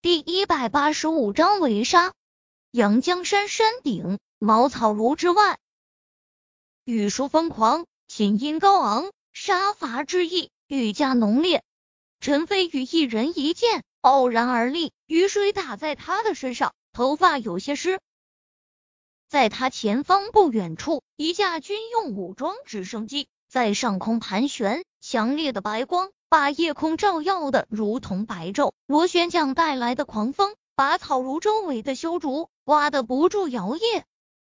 第一百八十五章围杀。阳江山山顶，茅草庐之外，雨疏风狂，琴音高昂，杀伐之意愈加浓烈。陈飞宇一人一剑，傲然而立，雨水打在他的身上，头发有些湿。在他前方不远处，一架军用武装直升机在上空盘旋，强烈的白光。把夜空照耀的如同白昼，螺旋桨带来的狂风把草庐周围的修竹刮得不住摇曳。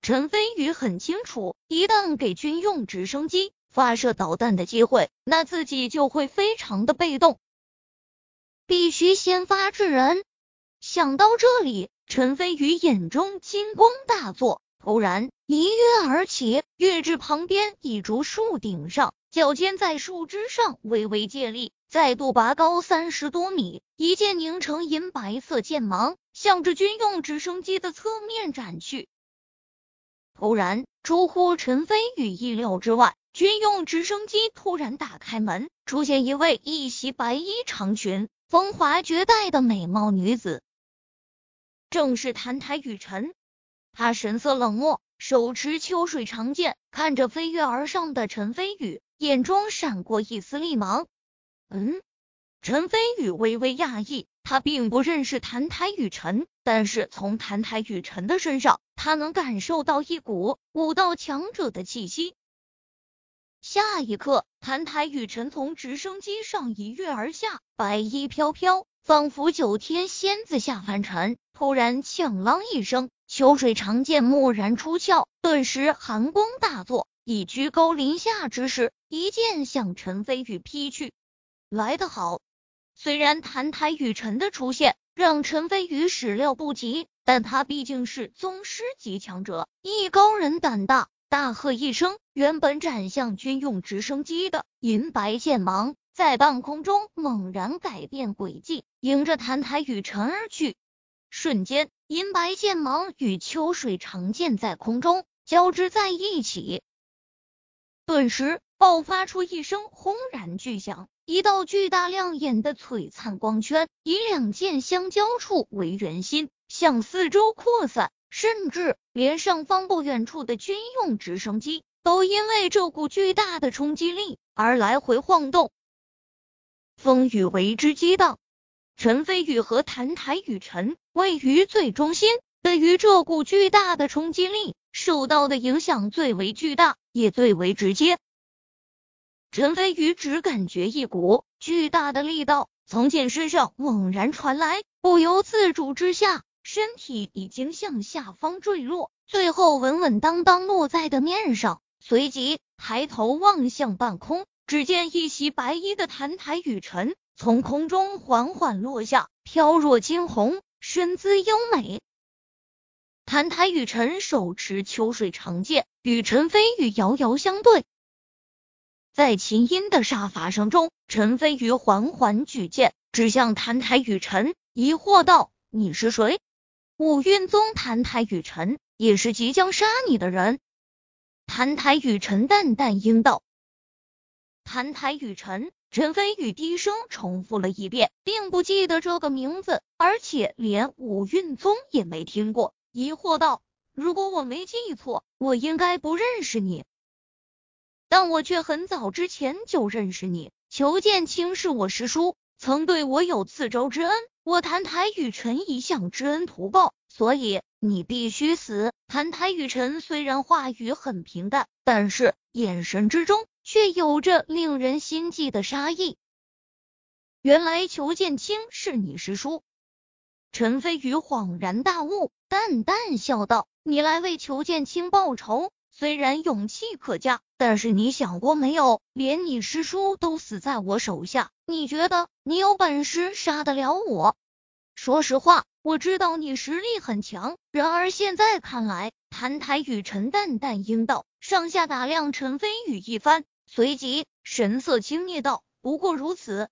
陈飞宇很清楚，一旦给军用直升机发射导弹的机会，那自己就会非常的被动，必须先发制人。想到这里，陈飞宇眼中金光大作，突然一跃而起，跃至旁边一株树顶上。脚尖在树枝上微微借力，再度拔高三十多米，一剑凝成银白色剑芒，向着军用直升机的侧面斩去。突然，出乎陈飞宇意料之外，军用直升机突然打开门，出现一位一袭白衣长裙、风华绝代的美貌女子，正是澹台雨辰。他神色冷漠，手持秋水长剑，看着飞跃而上的陈飞宇。眼中闪过一丝厉芒。嗯，陈飞宇微微讶异，他并不认识谭台雨辰，但是从谭台雨辰的身上，他能感受到一股武道强者的气息。下一刻，谭台雨辰从直升机上一跃而下，白衣飘飘，仿佛九天仙子下凡尘。突然，呛啷一声，秋水长剑蓦然出鞘，顿时寒光大作。以居高临下之势，一剑向陈飞宇劈去。来得好！虽然澹台雨辰的出现让陈飞宇始料不及，但他毕竟是宗师级强者，艺高人胆大，大喝一声，原本斩向军用直升机的银白剑芒在半空中猛然改变轨迹，迎着澹台雨辰而去。瞬间，银白剑芒与秋水长剑在空中交织在一起。顿时爆发出一声轰然巨响，一道巨大亮眼的璀璨光圈以两剑相交处为圆心，向四周扩散，甚至连上方不远处的军用直升机都因为这股巨大的冲击力而来回晃动。风雨为之激荡，陈飞宇和澹台雨辰位于最中心，对于这股巨大的冲击力。受到的影响最为巨大，也最为直接。陈飞宇只感觉一股巨大的力道从剑身上猛然传来，不由自主之下，身体已经向下方坠落，最后稳稳当当落在的面上。随即抬头望向半空，只见一袭白衣的澹台雨辰从空中缓缓落下，飘若惊鸿，身姿优美。澹台雨辰手持秋水长剑，与陈飞宇遥遥相对。在琴音的杀伐声中，陈飞宇缓缓举剑，指向澹台雨辰，疑惑道：“你是谁？”五运宗澹台雨辰，也是即将杀你的人。澹台雨辰淡淡应道：“澹台雨辰。”陈飞宇低声重复了一遍，并不记得这个名字，而且连五运宗也没听过。疑惑道：“如果我没记错，我应该不认识你，但我却很早之前就认识你。裘剑清是我师叔，曾对我有次州之恩，我谭台雨辰一向知恩图报，所以你必须死。”谭台雨辰虽然话语很平淡，但是眼神之中却有着令人心悸的杀意。原来裘剑清是你师叔。陈飞宇恍然大悟，淡淡笑道：“你来为裘剑清报仇，虽然勇气可嘉，但是你想过没有，连你师叔都死在我手下，你觉得你有本事杀得了我？说实话，我知道你实力很强，然而现在看来……”谭台雨陈淡淡应道，上下打量陈飞宇一番，随即神色轻蔑道：“不过如此。”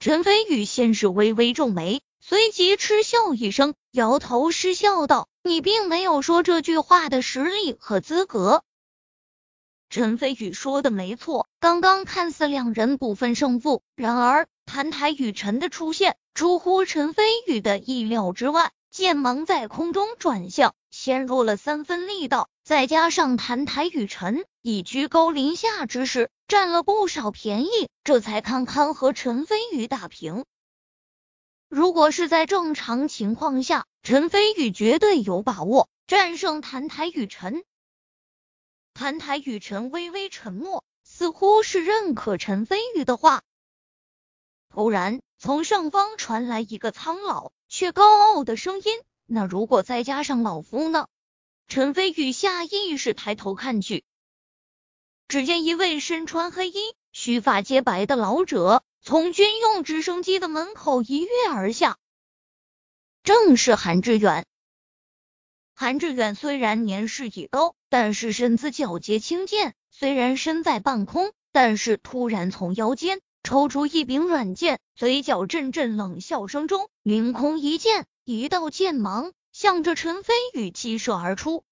陈飞宇先是微微皱眉。随即嗤笑一声，摇头失笑道：“你并没有说这句话的实力和资格。”陈飞宇说的没错，刚刚看似两人不分胜负，然而谭台雨辰的出现出乎陈飞宇的意料之外，剑芒在空中转向，陷入了三分力道，再加上谭台雨辰以居高临下之势占了不少便宜，这才堪堪和陈飞宇打平。如果是在正常情况下，陈飞宇绝对有把握战胜谭台雨辰。谭台雨辰微微沉默，似乎是认可陈飞宇的话。突然，从上方传来一个苍老却高傲的声音：“那如果再加上老夫呢？”陈飞宇下意识抬头看去，只见一位身穿黑衣、须发皆白的老者从军用直升机的门口一跃而下，正是韩志远。韩志远虽然年事已高，但是身姿皎洁轻健，虽然身在半空，但是突然从腰间。抽出一柄软剑，嘴角阵阵冷笑声中，凌空一剑，一道剑芒向着陈飞宇击射而出。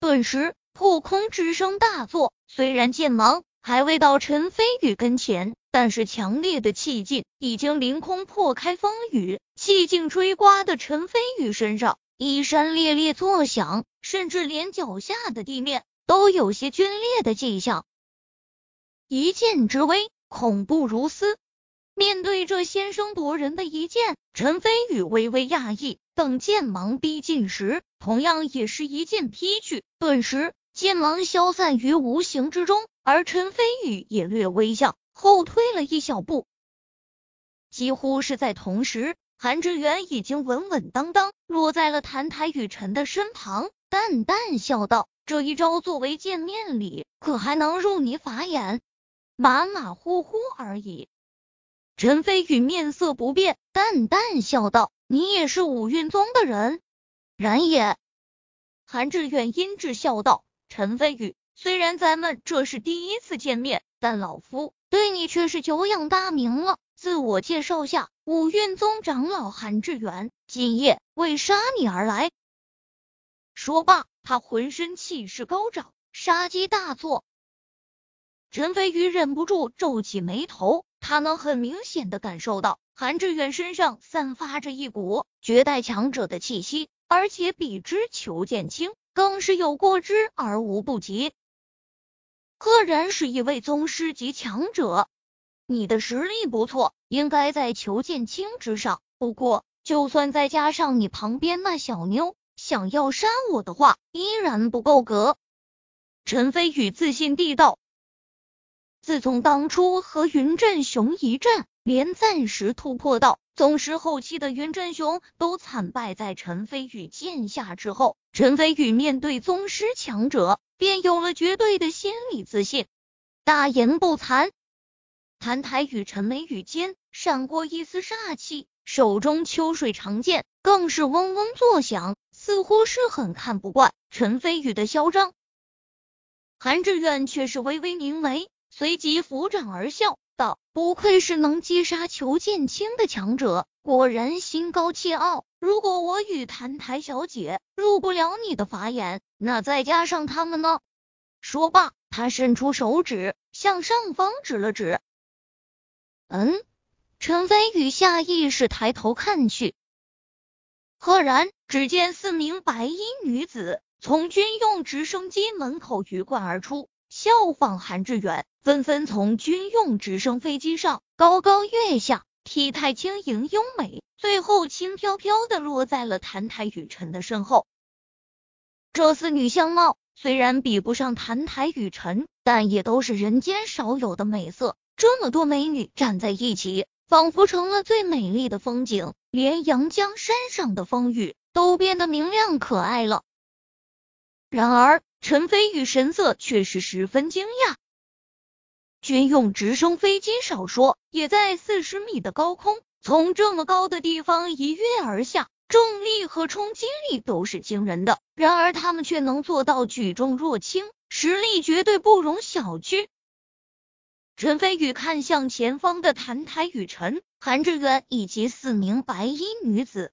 顿时破空之声大作，虽然剑芒还未到陈飞宇跟前，但是强烈的气劲已经凌空破开风雨，气劲吹刮的陈飞宇身上衣衫猎猎作响，甚至连脚下的地面都有些皲裂的迹象。一剑之威。恐怖如斯。面对这先声夺人的一剑，陈飞宇微微讶异。等剑芒逼近时，同样也是一剑劈去，顿时剑芒消散于无形之中，而陈飞宇也略微向后退了一小步。几乎是在同时，韩志远已经稳稳当当落在了谭台雨辰的身旁，淡淡笑道：“这一招作为见面礼，可还能入你法眼？”马马虎虎而已。陈飞宇面色不变，淡淡笑道：“你也是五运宗的人？”然也。韩志远阴质笑道：“陈飞宇，虽然咱们这是第一次见面，但老夫对你却是久仰大名了。自我介绍下，五运宗长老韩志远，今夜为杀你而来。”说罢，他浑身气势高涨，杀机大作。陈飞宇忍不住皱起眉头，他能很明显的感受到韩志远身上散发着一股绝代强者的气息，而且比之裘剑清更是有过之而无不及，赫然是一位宗师级强者。你的实力不错，应该在裘剑清之上。不过，就算再加上你旁边那小妞，想要杀我的话，依然不够格。陈飞宇自信地道。自从当初和云振雄一战，连暂时突破到宗师后期的云振雄都惨败在陈飞宇剑下之后，陈飞宇面对宗师强者，便有了绝对的心理自信。大言不惭，谭台与陈眉宇间闪过一丝煞气，手中秋水长剑更是嗡嗡作响，似乎是很看不惯陈飞宇的嚣张。韩志远却是微微凝眉。随即抚掌而笑道：“不愧是能击杀裘剑清的强者，果然心高气傲。如果我与谭台小姐入不了你的法眼，那再加上他们呢？”说罢，他伸出手指向上方指了指。嗯，陈飞宇下意识抬头看去，赫然只见四名白衣女子从军用直升机门口鱼贯而出。效仿韩志远，纷纷从军用直升飞机上高高跃下，体态轻盈优美，最后轻飘飘的落在了谭台雨辰的身后。这四女相貌虽然比不上谭台雨辰，但也都是人间少有的美色。这么多美女站在一起，仿佛成了最美丽的风景，连阳江山上的风雨都变得明亮可爱了。然而。陈飞宇神色却是十分惊讶。军用直升飞机少说也在四十米的高空，从这么高的地方一跃而下，重力和冲击力都是惊人的。然而他们却能做到举重若轻，实力绝对不容小觑。陈飞宇看向前方的谭台雨辰、韩志远以及四名白衣女子。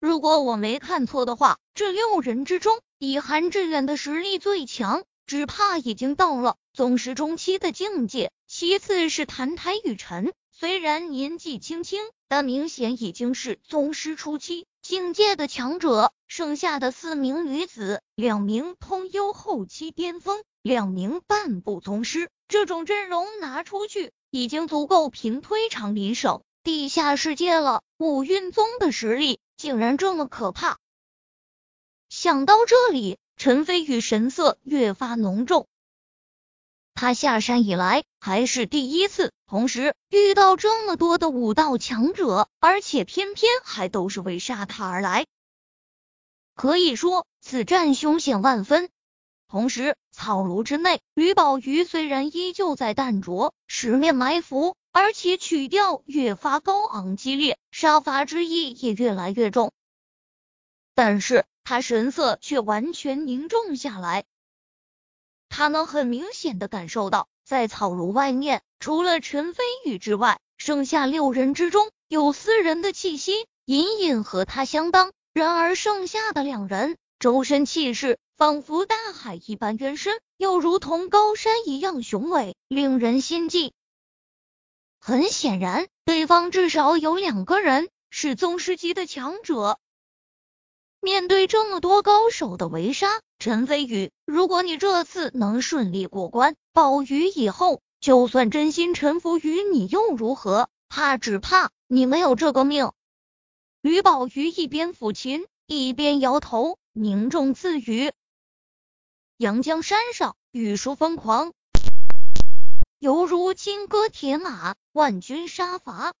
如果我没看错的话，这六人之中，以韩志远的实力最强，只怕已经到了宗师中期的境界。其次是谭台雨辰，虽然年纪轻轻，但明显已经是宗师初期境界的强者。剩下的四名女子，两名通幽后期巅峰，两名半步宗师，这种阵容拿出去，已经足够平推长林省地下世界了。五蕴宗的实力竟然这么可怕！想到这里，陈飞宇神色越发浓重。他下山以来还是第一次，同时遇到这么多的武道强者，而且偏偏还都是为杀他而来。可以说，此战凶险万分。同时，草庐之内，吕宝瑜虽然依旧在淡着，十面埋伏，而且曲调越发高昂激烈，杀伐之意也越来越重，但是他神色却完全凝重下来。他能很明显的感受到，在草庐外面，除了陈飞宇之外，剩下六人之中有四人的气息隐隐和他相当。然而，剩下的两人周身气势仿佛大海一般渊深，又如同高山一样雄伟，令人心悸。很显然，对方至少有两个人是宗师级的强者。面对这么多高手的围杀，陈飞宇，如果你这次能顺利过关，宝鱼以后就算真心臣服于你又如何？怕只怕你没有这个命。吕宝玉一边抚琴，一边摇头，凝重自语：“阳江山上雨疏疯狂，犹如金戈铁马，万军杀伐。”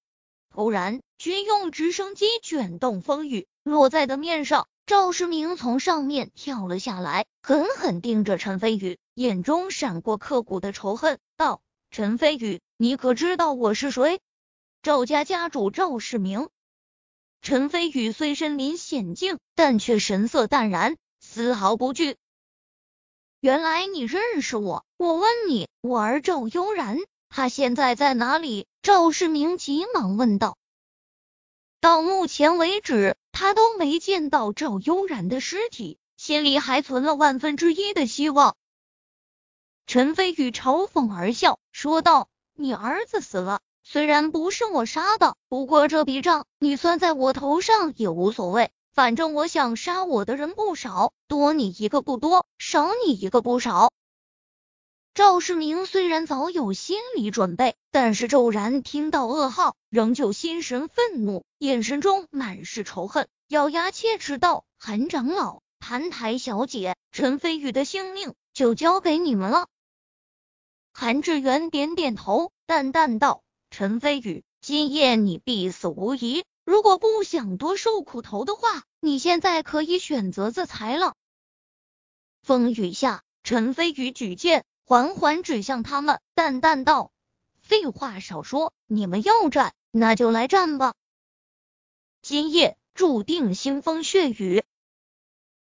突然，军用直升机卷动风雨，落在的面上。赵世明从上面跳了下来，狠狠盯着陈飞宇，眼中闪过刻骨的仇恨，道：“陈飞宇，你可知道我是谁？赵家家主赵世明。”陈飞宇虽身临险境，但却神色淡然，丝毫不惧。原来你认识我？我问你，我儿赵悠然，他现在在哪里？赵世明急忙问道。到目前为止，他都没见到赵悠然的尸体，心里还存了万分之一的希望。陈飞宇嘲讽而笑，说道：“你儿子死了。”虽然不是我杀的，不过这笔账你算在我头上也无所谓。反正我想杀我的人不少，多你一个不多，少你一个不少。赵世明虽然早有心理准备，但是骤然听到噩耗，仍旧心神愤怒，眼神中满是仇恨，咬牙切齿道：“韩长老，谭台小姐，陈飞宇的性命就交给你们了。”韩志远点点头，淡淡道。陈飞宇，今夜你必死无疑。如果不想多受苦头的话，你现在可以选择自裁了。风雨下，陈飞宇举剑缓缓指向他们，淡淡道：“废话少说，你们要战，那就来战吧。今夜注定腥风血雨。”